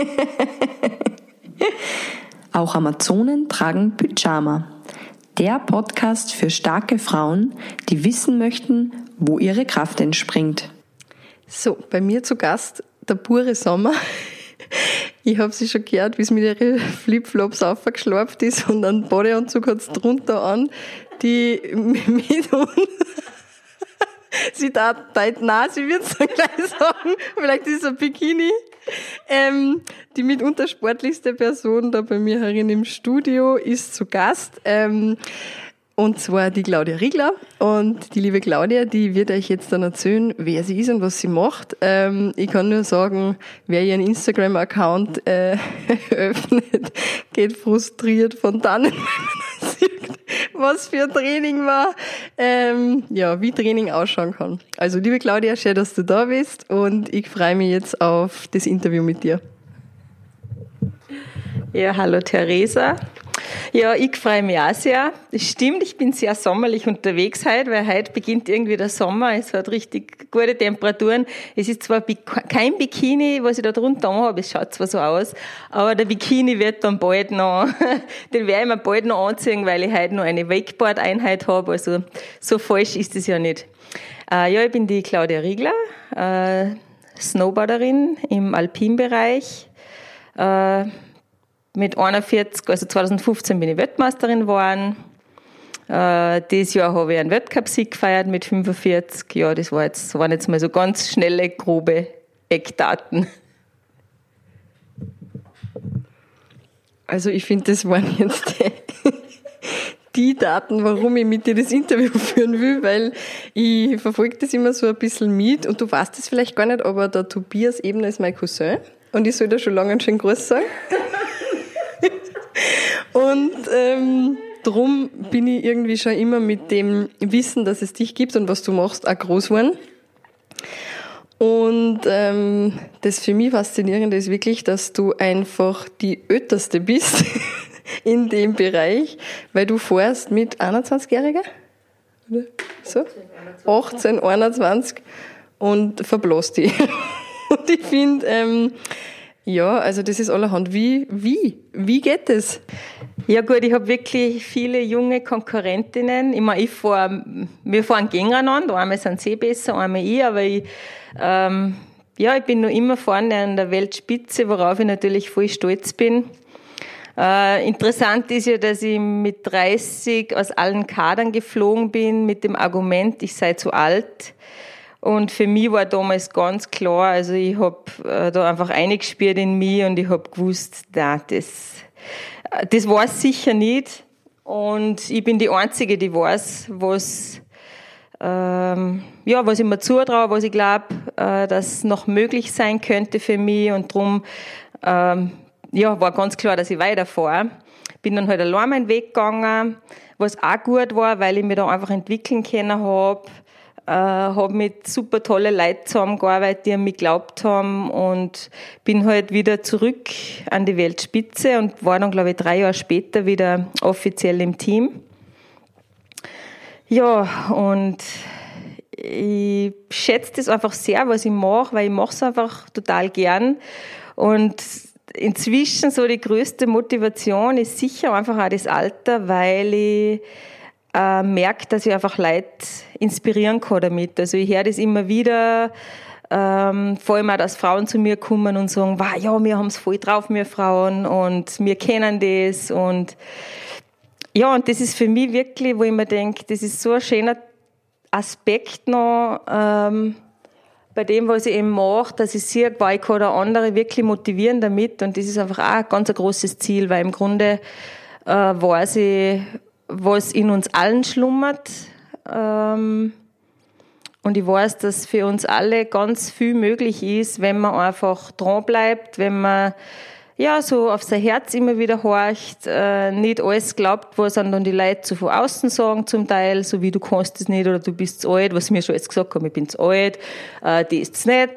Auch Amazonen tragen Pyjama. Der Podcast für starke Frauen, die wissen möchten, wo ihre Kraft entspringt. So, bei mir zu Gast der pure Sommer. Ich habe sie schon gehört, wie es mit ihren Flipflops aufgeschlappt ist und einen Bodeanzug hat sie drunter an, die mit uns sie da nein, sie wird es dann gleich sagen, vielleicht ist es ein Bikini. Ähm, die mitunter sportlichste Person da bei mir herin im Studio ist zu Gast. Ähm, und zwar die Claudia Riegler. Und die liebe Claudia, die wird euch jetzt dann erzählen, wer sie ist und was sie macht. Ähm, ich kann nur sagen, wer ihren Instagram-Account äh, öffnet, geht frustriert von dannen, was für ein Training war. Ähm, ja, wie Training ausschauen kann. Also, liebe Claudia, schön, dass du da bist und ich freue mich jetzt auf das Interview mit dir. Ja, hallo Theresa. Ja, ich freue mich auch sehr. Es stimmt, ich bin sehr sommerlich unterwegs heute, weil heute beginnt irgendwie der Sommer. Es hat richtig gute Temperaturen. Es ist zwar kein Bikini, was ich da drunter habe, es schaut zwar so aus, aber der Bikini wird dann bald noch, den werde ich mir bald noch anziehen, weil ich heute noch eine Wakeboard-Einheit habe. Also so falsch ist es ja nicht. Äh, ja, ich bin die Claudia Riegler, äh, Snowboarderin im Alpinbereich. Äh, mit 41, also 2015 bin ich Weltmeisterin geworden. Äh, dieses Jahr habe ich einen Weltcup-Sieg gefeiert mit 45. Ja, das, war jetzt, waren jetzt mal so ganz schnelle, grobe Eckdaten. Also ich finde, das waren jetzt die Daten, warum ich mit dir das Interview führen will, weil ich verfolge das immer so ein bisschen mit und du weißt es vielleicht gar nicht, aber der Tobias Ebner ist mein Cousin und ich soll da schon lange einen schönen Gruß sagen. Und ähm, drum bin ich irgendwie schon immer mit dem Wissen, dass es dich gibt und was du machst, auch groß geworden. Und ähm, das für mich Faszinierende ist wirklich, dass du einfach die Öterste bist in dem Bereich, weil du fährst mit 21-Jähriger? So? 18, 21 und verblasst die. Und ich finde, ähm, ja, also das ist allerhand. Wie, wie, wie geht es? Ja gut, ich habe wirklich viele junge Konkurrentinnen. Meine, ich fahr, wir fahren gegeneinander. Einmal sind sie besser, einmal ich, aber ich, ähm, ja, ich bin noch immer vorne an der Weltspitze, worauf ich natürlich voll stolz bin. Äh, interessant ist ja, dass ich mit 30 aus allen Kadern geflogen bin mit dem Argument, ich sei zu alt. Und für mich war damals ganz klar, also ich habe äh, da einfach eingespielt in mich und ich habe gewusst, da das, das war es sicher nicht. Und ich bin die Einzige, die weiß, was, ähm, ja, was ich mir zutraue, was ich glaube, äh, dass noch möglich sein könnte für mich. Und darum ähm, ja, war ganz klar, dass ich weiterfahre. Bin dann halt allein meinen Weg gegangen, was auch gut war, weil ich mich da einfach entwickeln können habe äh, habe mit super tolle Leuten zusammengearbeitet, die an mich geglaubt haben und bin halt wieder zurück an die Weltspitze und war dann, glaube ich, drei Jahre später wieder offiziell im Team. Ja, und ich schätze das einfach sehr, was ich mache, weil ich mache es einfach total gern. Und inzwischen so die größte Motivation ist sicher einfach auch das Alter, weil ich äh, merke, dass ich einfach Leute inspirieren kann damit. Also ich höre das immer wieder, ähm, vor allem auch, dass Frauen zu mir kommen und sagen, wow, ja, wir haben es voll drauf, wir Frauen, und wir kennen das. Und ja, und das ist für mich wirklich, wo ich mir denke, das ist so ein schöner Aspekt noch, ähm, bei dem, was ich eben mache, dass ich sehe, weil ich kann andere wirklich motivieren damit. Und das ist einfach auch ein ganz großes Ziel, weil im Grunde äh, weiß ich, was in uns allen schlummert. Ähm, und ich weiß, dass für uns alle ganz viel möglich ist, wenn man einfach dran bleibt, wenn man ja so auf sein Herz immer wieder horcht, äh, nicht alles glaubt, was dann die Leute so von außen sagen zum Teil, so wie du kannst es nicht oder du bist zu alt, was mir schon jetzt gesagt haben, ich bin zu alt, äh, die ist's nicht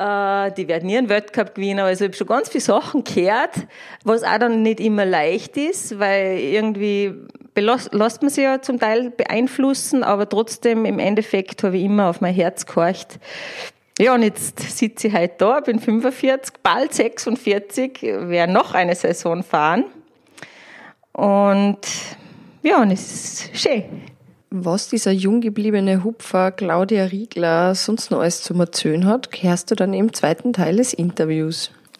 äh, die werden nie einen Weltcup gewinnen. Also ich habe schon ganz viele Sachen gehört, was auch dann nicht immer leicht ist, weil irgendwie lässt man sich ja zum Teil beeinflussen, aber trotzdem im Endeffekt habe ich immer auf mein Herz gehorcht. Ja, und jetzt sitze ich heute da, bin 45, bald 46, werde noch eine Saison fahren. Und ja, und es ist schön. Was dieser jung gebliebene Hupfer Claudia Riegler sonst noch alles zu erzählen hat, hörst du dann im zweiten Teil des Interviews.